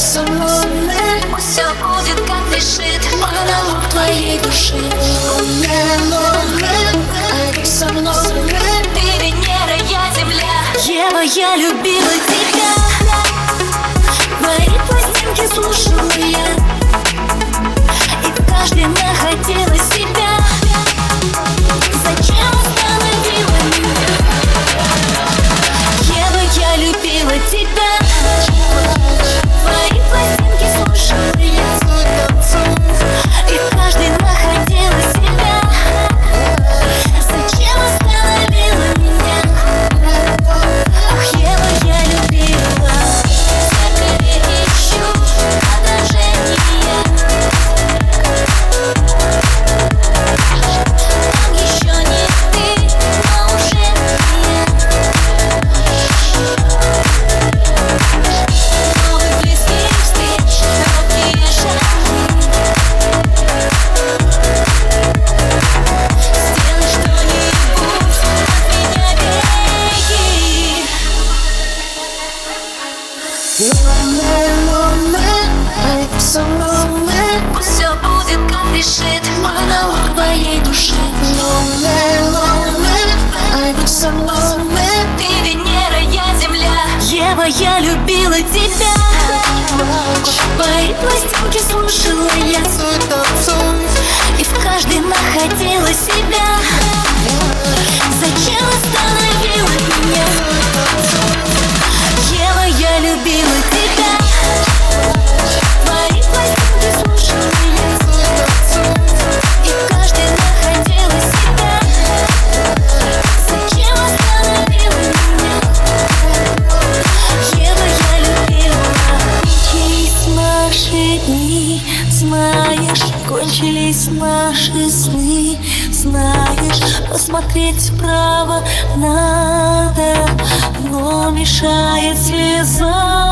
Суммы все будет как решит Монолог твоей души. Луна, ты со я Земля. Ева, я любила тебя. Мои пластинки слушала я. Все будет как решит монолог твоей души. Со мной Ты Венера, я Земля. Ева, я любила тебя. Твои пластинки слушала я. И в каждой находила дни Знаешь, кончились наши сны. Знаешь, посмотреть вправо надо Но мешает слеза